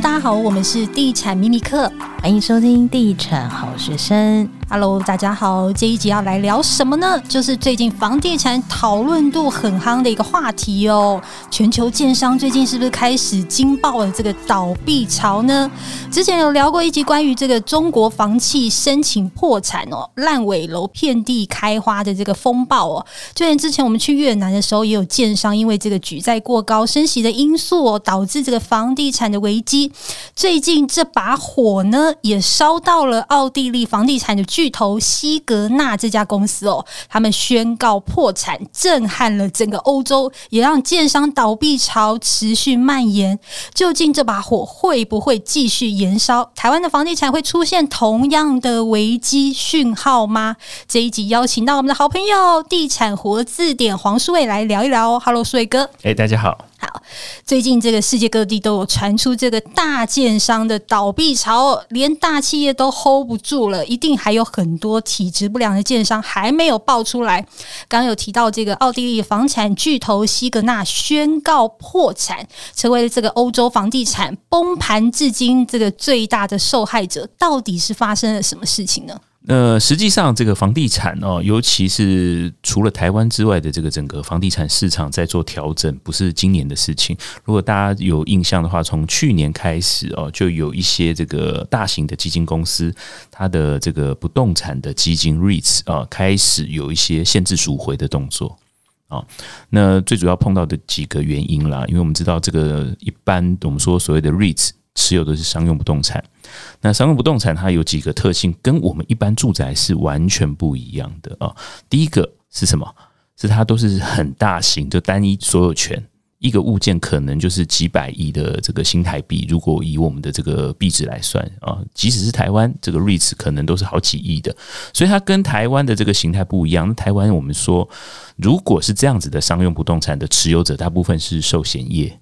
大家好，我们是地产秘密课，欢迎收听地产好学生。Hello，大家好，这一集要来聊什么呢？就是最近房地产讨论度很夯的一个话题哦。全球建商最近是不是开始惊爆了这个倒闭潮呢？之前有聊过一集关于这个中国房企申请破产哦，烂尾楼遍地开花的这个风暴哦。就连之前我们去越南的时候，也有建商因为这个举债过高、升息的因素哦，导致这个房地产的危机。最近这把火呢，也烧到了奥地利房地产的巨头西格纳这家公司哦，他们宣告破产，震撼了整个欧洲，也让建商倒闭潮持续蔓延。究竟这把火会不会继续延烧？台湾的房地产会出现同样的危机讯号吗？这一集邀请到我们的好朋友地产活字典黄书伟来聊一聊哦。Hello，书伟哥。哎，大家好。好，最近这个世界各地都有传出这个大建商的倒闭潮，连大企业都 hold 不住了，一定还有很多体质不良的建商还没有爆出来。刚刚有提到这个奥地利房产巨头西格纳宣告破产，成为了这个欧洲房地产崩盘至今这个最大的受害者。到底是发生了什么事情呢？呃，实际上，这个房地产哦，尤其是除了台湾之外的这个整个房地产市场在做调整，不是今年的事情。如果大家有印象的话，从去年开始哦，就有一些这个大型的基金公司，它的这个不动产的基金 REITs 啊，开始有一些限制赎回的动作啊。那最主要碰到的几个原因啦，因为我们知道这个一般我们说所谓的 REITs 持有的是商用不动产。那商用不动产它有几个特性，跟我们一般住宅是完全不一样的啊。第一个是什么？是它都是很大型，就单一所有权，一个物件可能就是几百亿的这个新台币。如果以我们的这个币值来算啊，即使是台湾这个 REITs 可能都是好几亿的。所以它跟台湾的这个形态不一样。那台湾我们说，如果是这样子的商用不动产的持有者，大部分是寿险业。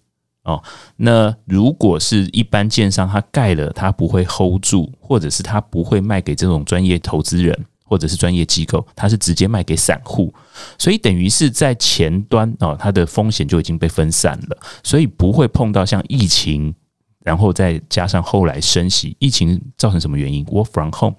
哦，那如果是一般建商，他盖了，他不会 hold 住，或者是他不会卖给这种专业投资人，或者是专业机构，他是直接卖给散户，所以等于是在前端哦，它的风险就已经被分散了，所以不会碰到像疫情，然后再加上后来升息，疫情造成什么原因？Work from home，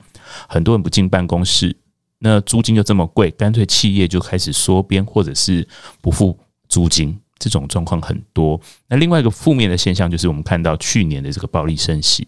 很多人不进办公室，那租金就这么贵，干脆企业就开始缩编，或者是不付租金。这种状况很多。那另外一个负面的现象就是，我们看到去年的这个暴力升息，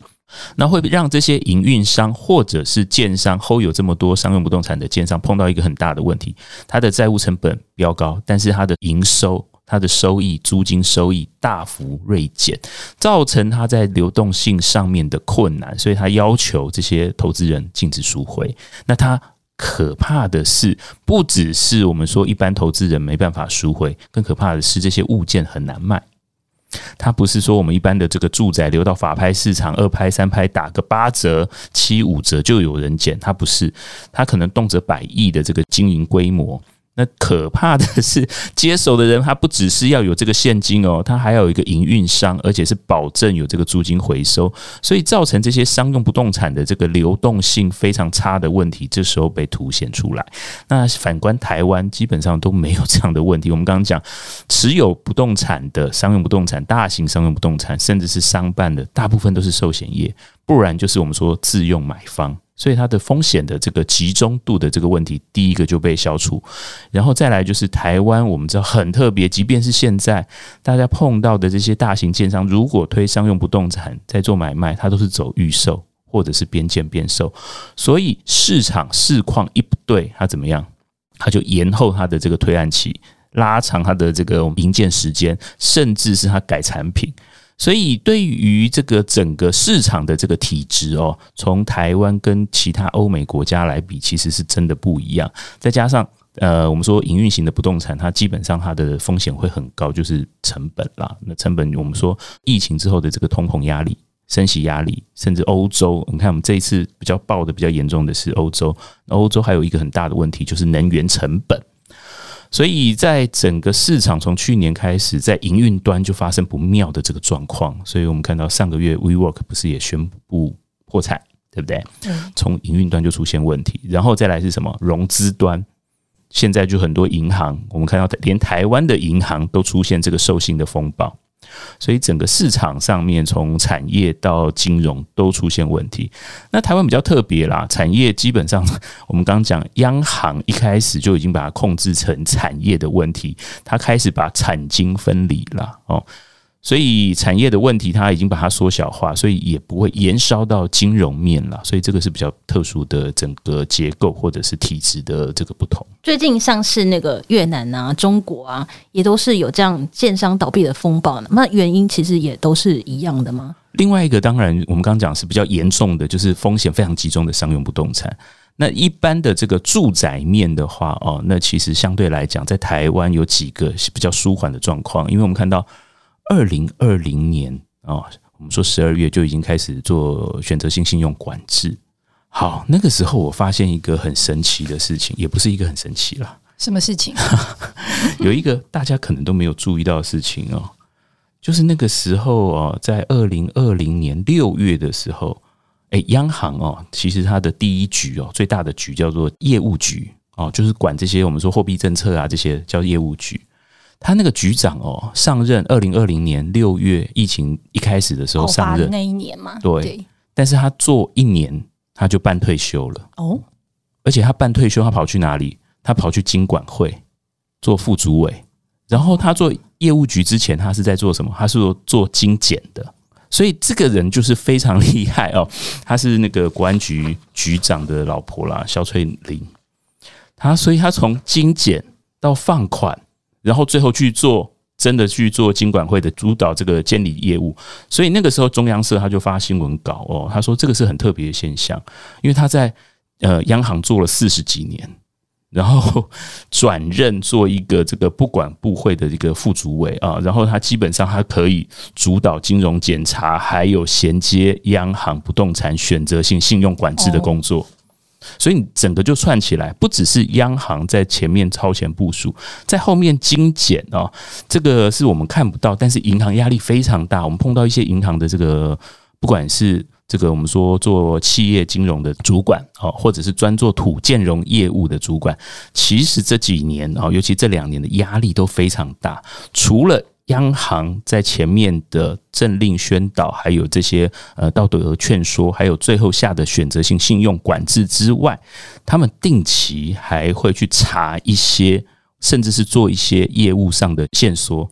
那会让这些营运商或者是建商 hold 有这么多商用不动产的建商碰到一个很大的问题：它的债务成本飙高，但是它的营收、它的收益、租金收益大幅锐减，造成它在流动性上面的困难，所以它要求这些投资人禁止赎回。那它。可怕的是，不只是我们说一般投资人没办法赎回，更可怕的是这些物件很难卖。它不是说我们一般的这个住宅流到法拍市场，二拍三拍打个八折、七五折就有人捡，它不是，它可能动辄百亿的这个经营规模。那可怕的是，接手的人他不只是要有这个现金哦，他还要有一个营运商，而且是保证有这个租金回收，所以造成这些商用不动产的这个流动性非常差的问题，这时候被凸显出来。那反观台湾，基本上都没有这样的问题。我们刚刚讲，持有不动产的商用不动产、大型商用不动产，甚至是商办的，大部分都是寿险业，不然就是我们说自用买方。所以它的风险的这个集中度的这个问题，第一个就被消除，然后再来就是台湾，我们知道很特别，即便是现在大家碰到的这些大型建商，如果推商用不动产在做买卖，它都是走预售或者是边建边售，所以市场市况一不对，它怎么样？它就延后它的这个推案期，拉长它的这个营建时间，甚至是它改产品。所以，对于这个整个市场的这个体质哦，从台湾跟其他欧美国家来比，其实是真的不一样。再加上，呃，我们说营运型的不动产，它基本上它的风险会很高，就是成本啦。那成本，我们说疫情之后的这个通膨压力、升息压力，甚至欧洲，你看我们这一次比较爆的比较严重的是欧洲。欧洲还有一个很大的问题，就是能源成本。所以在整个市场从去年开始，在营运端就发生不妙的这个状况，所以我们看到上个月 WeWork 不是也宣布破产，对不对？从营运端就出现问题，然后再来是什么？融资端，现在就很多银行，我们看到连台湾的银行都出现这个授信的风暴。所以整个市场上面，从产业到金融都出现问题。那台湾比较特别啦，产业基本上我们刚讲，央行一开始就已经把它控制成产业的问题，它开始把产经分离了哦。所以产业的问题，它已经把它缩小化，所以也不会延烧到金融面了。所以这个是比较特殊的整个结构或者是体制的这个不同。最近像是那个越南啊、中国啊，也都是有这样建商倒闭的风暴呢。那原因其实也都是一样的吗？另外一个，当然我们刚刚讲是比较严重的，就是风险非常集中的商用不动产。那一般的这个住宅面的话，哦，那其实相对来讲，在台湾有几个是比较舒缓的状况，因为我们看到。二零二零年哦，我们说十二月就已经开始做选择性信用管制。好，那个时候我发现一个很神奇的事情，也不是一个很神奇啦。什么事情？有一个大家可能都没有注意到的事情哦，就是那个时候哦，在二零二零年六月的时候，诶，央行哦，其实它的第一局哦，最大的局叫做业务局哦，就是管这些我们说货币政策啊这些叫业务局。他那个局长哦，上任二零二零年六月疫情一开始的时候上任那一年嘛，对，对。但是他做一年他就办退休了哦，而且他办退休，他跑去哪里？他跑去经管会做副主委。然后他做业务局之前，他是在做什么？他是做精简的。所以这个人就是非常厉害哦，他是那个国安局局长的老婆啦，肖翠玲。他所以他从精简到放款。然后最后去做，真的去做金管会的主导这个监理业务，所以那个时候中央社他就发新闻稿哦，他说这个是很特别的现象，因为他在呃央行做了四十几年，然后转任做一个这个不管部会的一个副主委啊，然后他基本上他可以主导金融检查，还有衔接央行不动产选择性信用管制的工作。所以你整个就串起来，不只是央行在前面超前部署，在后面精简哦，这个是我们看不到，但是银行压力非常大。我们碰到一些银行的这个，不管是这个我们说做企业金融的主管哦，或者是专做土建融业务的主管，其实这几年哦，尤其这两年的压力都非常大，除了。央行在前面的政令宣导，还有这些呃道德劝说，还有最后下的选择性信用管制之外，他们定期还会去查一些，甚至是做一些业务上的线索。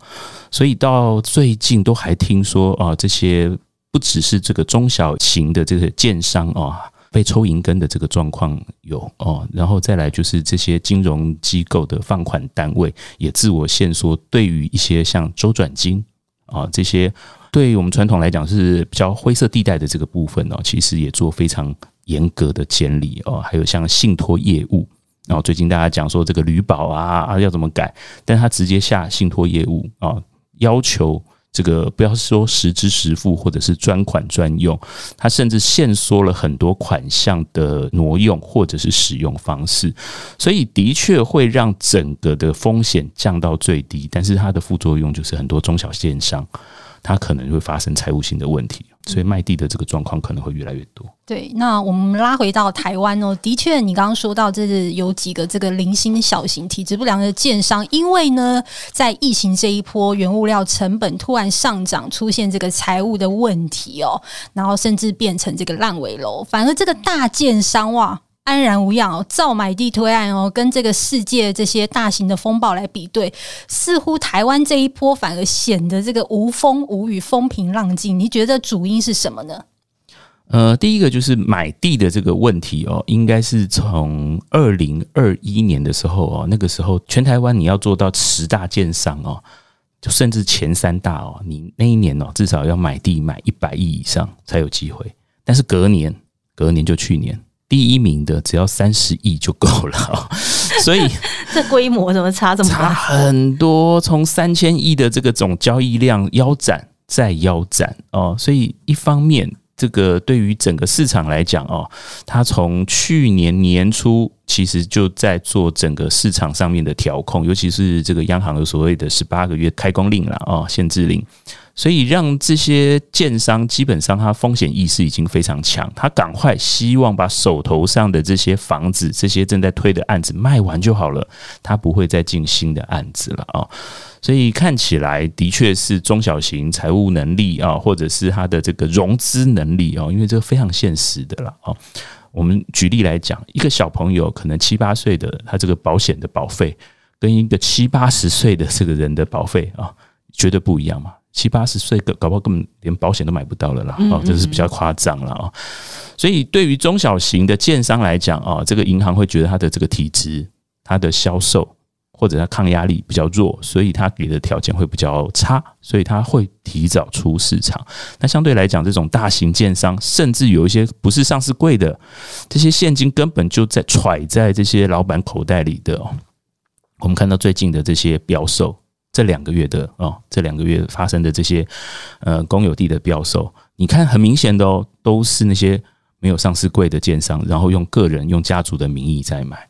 所以到最近都还听说啊，这些不只是这个中小型的这个建商啊。被抽银根的这个状况有哦，然后再来就是这些金融机构的放款单位也自我限缩，对于一些像周转金啊这些，对于我们传统来讲是比较灰色地带的这个部分哦，其实也做非常严格的监理哦，还有像信托业务，然后最近大家讲说这个履保啊啊要怎么改，但他直接下信托业务啊，要求。这个不要说实支实付，或者是专款专用，它甚至限缩了很多款项的挪用或者是使用方式，所以的确会让整个的风险降到最低，但是它的副作用就是很多中小线商，它可能会发生财务性的问题。所以卖地的这个状况可能会越来越多。对，那我们拉回到台湾哦，的确，你刚刚说到，这是有几个这个零星小型体质不良的建商，因为呢，在疫情这一波，原物料成本突然上涨，出现这个财务的问题哦，然后甚至变成这个烂尾楼，反而这个大建商哇。安然无恙哦，照买地推案哦，跟这个世界这些大型的风暴来比对，似乎台湾这一波反而显得这个无风无雨，风平浪静。你觉得主因是什么呢？呃，第一个就是买地的这个问题哦，应该是从二零二一年的时候哦，那个时候全台湾你要做到十大建商哦，就甚至前三大哦，你那一年哦至少要买地买一百亿以上才有机会。但是隔年，隔年就去年。第一名的只要三十亿就够了，所以 这规模怎么差这么大？差很多，从三千亿的这个总交易量腰斩再腰斩哦。所以一方面，这个对于整个市场来讲哦，它从去年年初其实就在做整个市场上面的调控，尤其是这个央行有所谓的十八个月开工令了啊，限制令，所以让这些建商基本上他风险意识已经非常强，他赶快希望把手头上的这些房子、这些正在推的案子卖完就好了，他不会再进新的案子了啊。所以看起来的确是中小型财务能力啊，或者是他的这个融资能力啊，因为这个非常现实的了啊。我们举例来讲，一个小朋友可能七八岁的，他这个保险的保费跟一个七八十岁的这个人的保费啊，绝对不一样嘛。七八十岁的搞不好根本连保险都买不到了啦，哦，这是比较夸张了啊。所以对于中小型的建商来讲啊，这个银行会觉得他的这个体质，他的销售。或者它抗压力比较弱，所以它给的条件会比较差，所以它会提早出市场。那相对来讲，这种大型建商，甚至有一些不是上市柜的，这些现金根本就在揣在这些老板口袋里的。我们看到最近的这些标售，这两个月的哦，这两个月发生的这些呃公有地的标售，你看很明显的哦，都是那些没有上市柜的建商，然后用个人用家族的名义在买。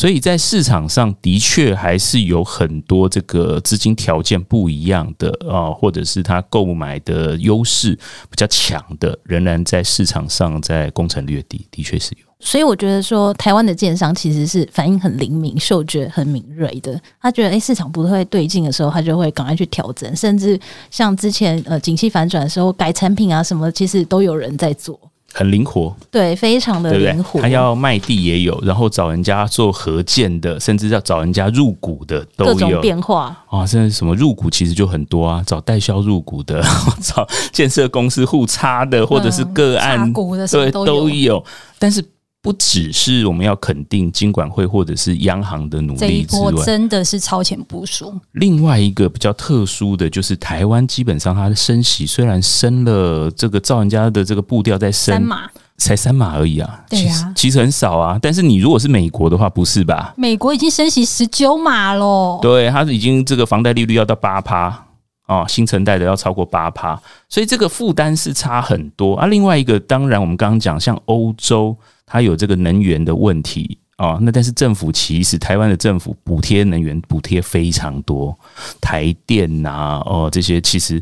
所以在市场上的确还是有很多这个资金条件不一样的啊，或者是他购买的优势比较强的，仍然在市场上在攻城略地，的确是有。所以我觉得说，台湾的建商其实是反应很灵敏、嗅觉很敏锐的。他觉得诶，市场不会对劲的时候，他就会赶快去调整，甚至像之前呃景气反转的时候，改产品啊什么，其实都有人在做。很灵活，对，非常的灵活。他要卖地也有，然后找人家做合建的，甚至要找人家入股的都有。各种变化啊，现在什么入股其实就很多啊，找代销入股的，找建设公司互插的，或者是个案、嗯、股的对都有，都有，但是。不只是我们要肯定金管会或者是央行的努力之外，真的是超前部署。另外一个比较特殊的就是台湾，基本上它的升息虽然升了这个照人家的这个步调在升，三码才三码而已啊，对啊，其实很少啊。但是你如果是美国的话，不是吧？美国已经升息十九码喽，对，它已经这个房贷利率要到八趴啊，新成贷的要超过八趴，所以这个负担是差很多啊。另外一个，当然我们刚刚讲像欧洲。它有这个能源的问题啊，那但是政府其实台湾的政府补贴能源补贴非常多，台电呐哦这些其实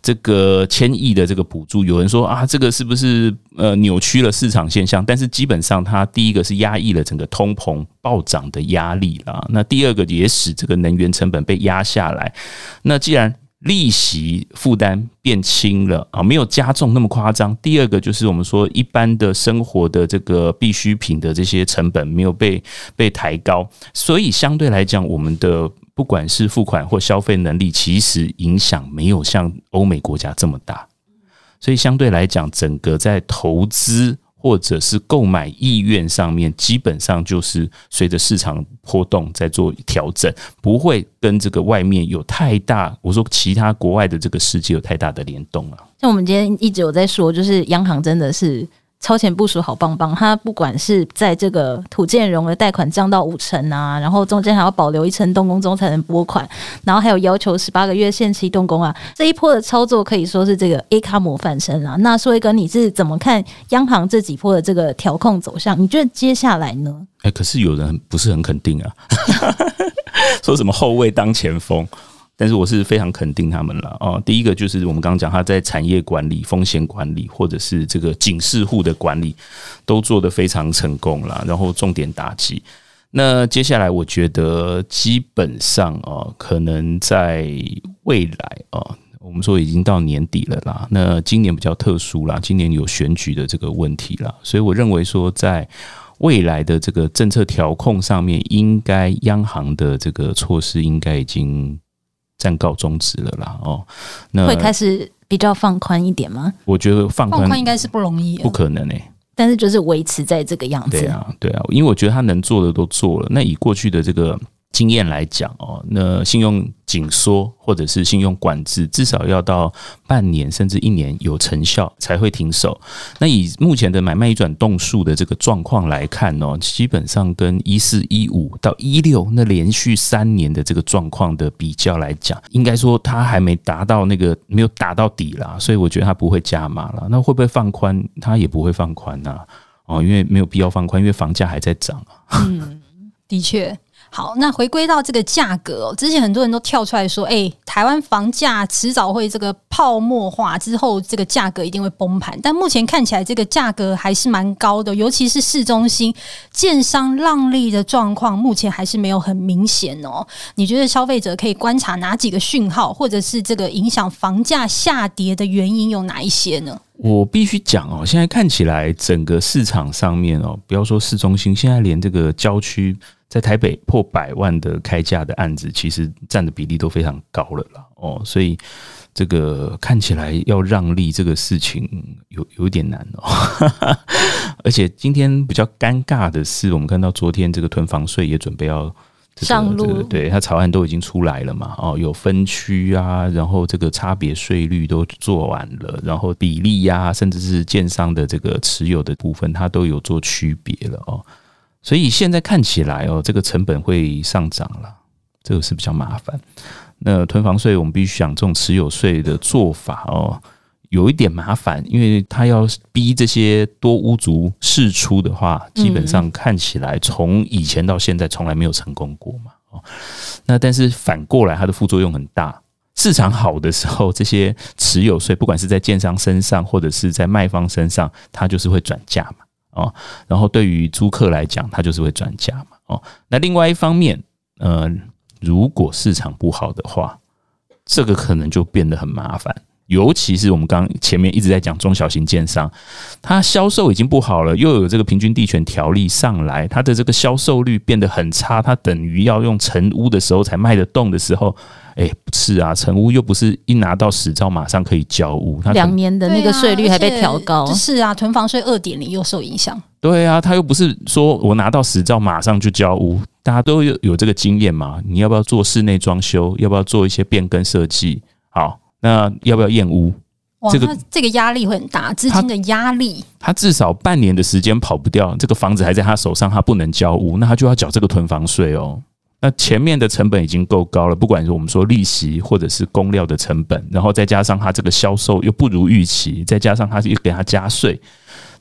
这个千亿的这个补助，有人说啊这个是不是呃扭曲了市场现象？但是基本上它第一个是压抑了整个通膨暴涨的压力啦，那第二个也使这个能源成本被压下来。那既然利息负担变轻了啊，没有加重那么夸张。第二个就是我们说一般的生活的这个必需品的这些成本没有被被抬高，所以相对来讲，我们的不管是付款或消费能力，其实影响没有像欧美国家这么大。所以相对来讲，整个在投资。或者是购买意愿上面，基本上就是随着市场波动在做调整，不会跟这个外面有太大，我说其他国外的这个世界有太大的联动啊。像我们今天一直有在说，就是央行真的是。超前部署好棒棒，他不管是在这个土建融的贷款降到五成啊，然后中间还要保留一成动工中才能拨款，然后还有要求十八个月限期动工啊，这一波的操作可以说是这个 A 卡模范生啊。那说一个你是怎么看央行这几波的这个调控走向？你觉得接下来呢？哎、可是有人不是很肯定啊，说什么后卫当前锋。但是我是非常肯定他们了哦。第一个就是我们刚刚讲，他在产业管理、风险管理，或者是这个警示户的管理，都做得非常成功了。然后重点打击。那接下来我觉得基本上哦，可能在未来哦，我们说已经到年底了啦。那今年比较特殊啦，今年有选举的这个问题啦，所以我认为说在未来的这个政策调控上面，应该央行的这个措施应该已经。暂告终止了啦，哦，那会开始比较放宽一点吗？我觉得放宽应该是不容易，不可能诶、欸。但是就是维持在这个样子。对啊，对啊，因为我觉得他能做的都做了。那以过去的这个。经验来讲哦，那信用紧缩或者是信用管制，至少要到半年甚至一年有成效才会停手。那以目前的买卖移转动数的这个状况来看哦，基本上跟一四一五到一六那连续三年的这个状况的比较来讲，应该说它还没达到那个没有打到底啦，所以我觉得它不会加码了。那会不会放宽？它也不会放宽呐。哦，因为没有必要放宽，因为房价还在涨啊。嗯，的确。好，那回归到这个价格哦，之前很多人都跳出来说，哎，台湾房价迟早会这个泡沫化，之后这个价格一定会崩盘。但目前看起来，这个价格还是蛮高的，尤其是市中心，建商让利的状况目前还是没有很明显哦。你觉得消费者可以观察哪几个讯号，或者是这个影响房价下跌的原因有哪一些呢？我必须讲哦，现在看起来整个市场上面哦，不要说市中心，现在连这个郊区。在台北破百万的开价的案子，其实占的比例都非常高了啦。哦，所以这个看起来要让利这个事情有有点难哦。而且今天比较尴尬的是，我们看到昨天这个囤房税也准备要上路，对，它草案都已经出来了嘛。哦，有分区啊，然后这个差别税率都做完了，然后比例呀，甚至是建商的这个持有的部分，它都有做区别了哦。所以现在看起来哦，这个成本会上涨了，这个是比较麻烦。那囤房税，我们必须想这种持有税的做法哦，有一点麻烦，因为他要逼这些多屋族释出的话，基本上看起来从以前到现在从来没有成功过嘛。哦，那但是反过来，它的副作用很大。市场好的时候，这些持有税，不管是在建商身上或者是在卖方身上，它就是会转嫁嘛。哦，然后对于租客来讲，他就是会转嫁嘛。哦，那另外一方面，呃，如果市场不好的话，这个可能就变得很麻烦。尤其是我们刚前面一直在讲中小型建商，它销售已经不好了，又有这个平均地权条例上来，它的这个销售率变得很差，它等于要用成屋的时候才卖得动的时候。哎，不是啊，成屋又不是一拿到实照马上可以交屋，它两年的那个税率还被调高。是啊，囤房税二点零又受影响。对啊，他又不是说我拿到实照马上就交屋，大家都有有这个经验嘛？你要不要做室内装修？要不要做一些变更设计？好，那要不要验屋？哇，这个这个压力会很大，资金的压力。他至少半年的时间跑不掉，这个房子还在他手上，他不能交屋，那他就要缴这个囤房税哦。那前面的成本已经够高了，不管是我们说利息或者是工料的成本，然后再加上它这个销售又不如预期，再加上它又给它加税，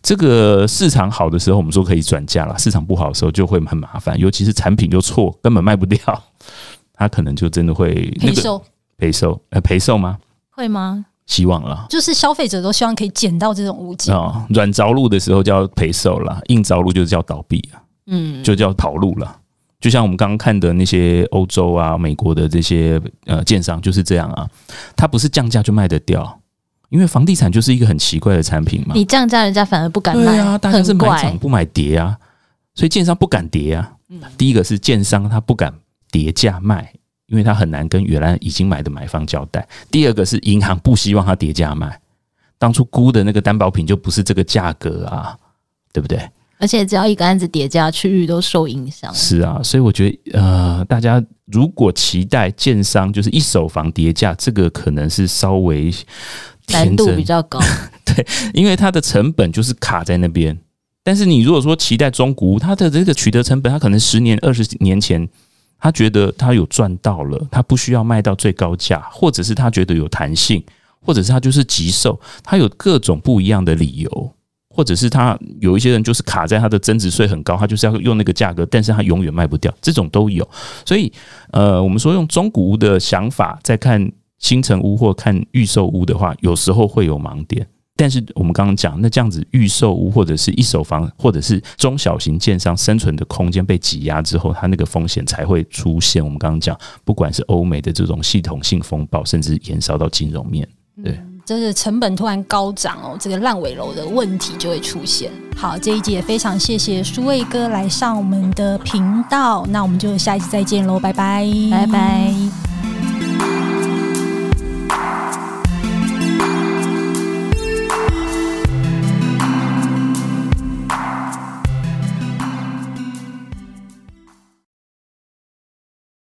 这个市场好的时候我们说可以转嫁了，市场不好的时候就会很麻烦，尤其是产品又错，根本卖不掉，它可能就真的会赔售，赔售，呃，赔售吗？会吗？希望了，就是消费者都希望可以捡到这种物件啊，软着陆的时候叫赔售了，硬着陆就是叫倒闭啊，嗯，就叫跑路了。就像我们刚刚看的那些欧洲啊、美国的这些呃建商就是这样啊，它不是降价就卖得掉，因为房地产就是一个很奇怪的产品嘛。你降价，人家反而不敢买。对啊，大家是买涨不买跌啊，所以建商不敢跌啊。第一个是建商他不敢跌价卖，因为他很难跟原来已经买的买方交代。第二个是银行不希望他跌价卖，当初估的那个担保品就不是这个价格啊，对不对？而且只要一个案子叠加，区域都受影响。是啊，所以我觉得，呃，大家如果期待建商就是一手房叠价，这个可能是稍微难度比较高。对，因为它的成本就是卡在那边。但是你如果说期待中古，它的这个取得成本，它可能十年、二十年前，他觉得他有赚到了，他不需要卖到最高价，或者是他觉得有弹性，或者是他就是急售，他有各种不一样的理由。或者是他有一些人就是卡在他的增值税很高，他就是要用那个价格，但是他永远卖不掉，这种都有。所以，呃，我们说用中古屋的想法在看新城屋或看预售屋的话，有时候会有盲点。但是我们刚刚讲，那这样子预售屋或者是一手房，或者是中小型建商生存的空间被挤压之后，它那个风险才会出现。我们刚刚讲，不管是欧美的这种系统性风暴，甚至延烧到金融面，对。真是成本突然高涨哦，这个烂尾楼的问题就会出现。好，这一集也非常谢谢苏卫哥来上我们的频道，那我们就下一次再见喽，拜拜，拜拜。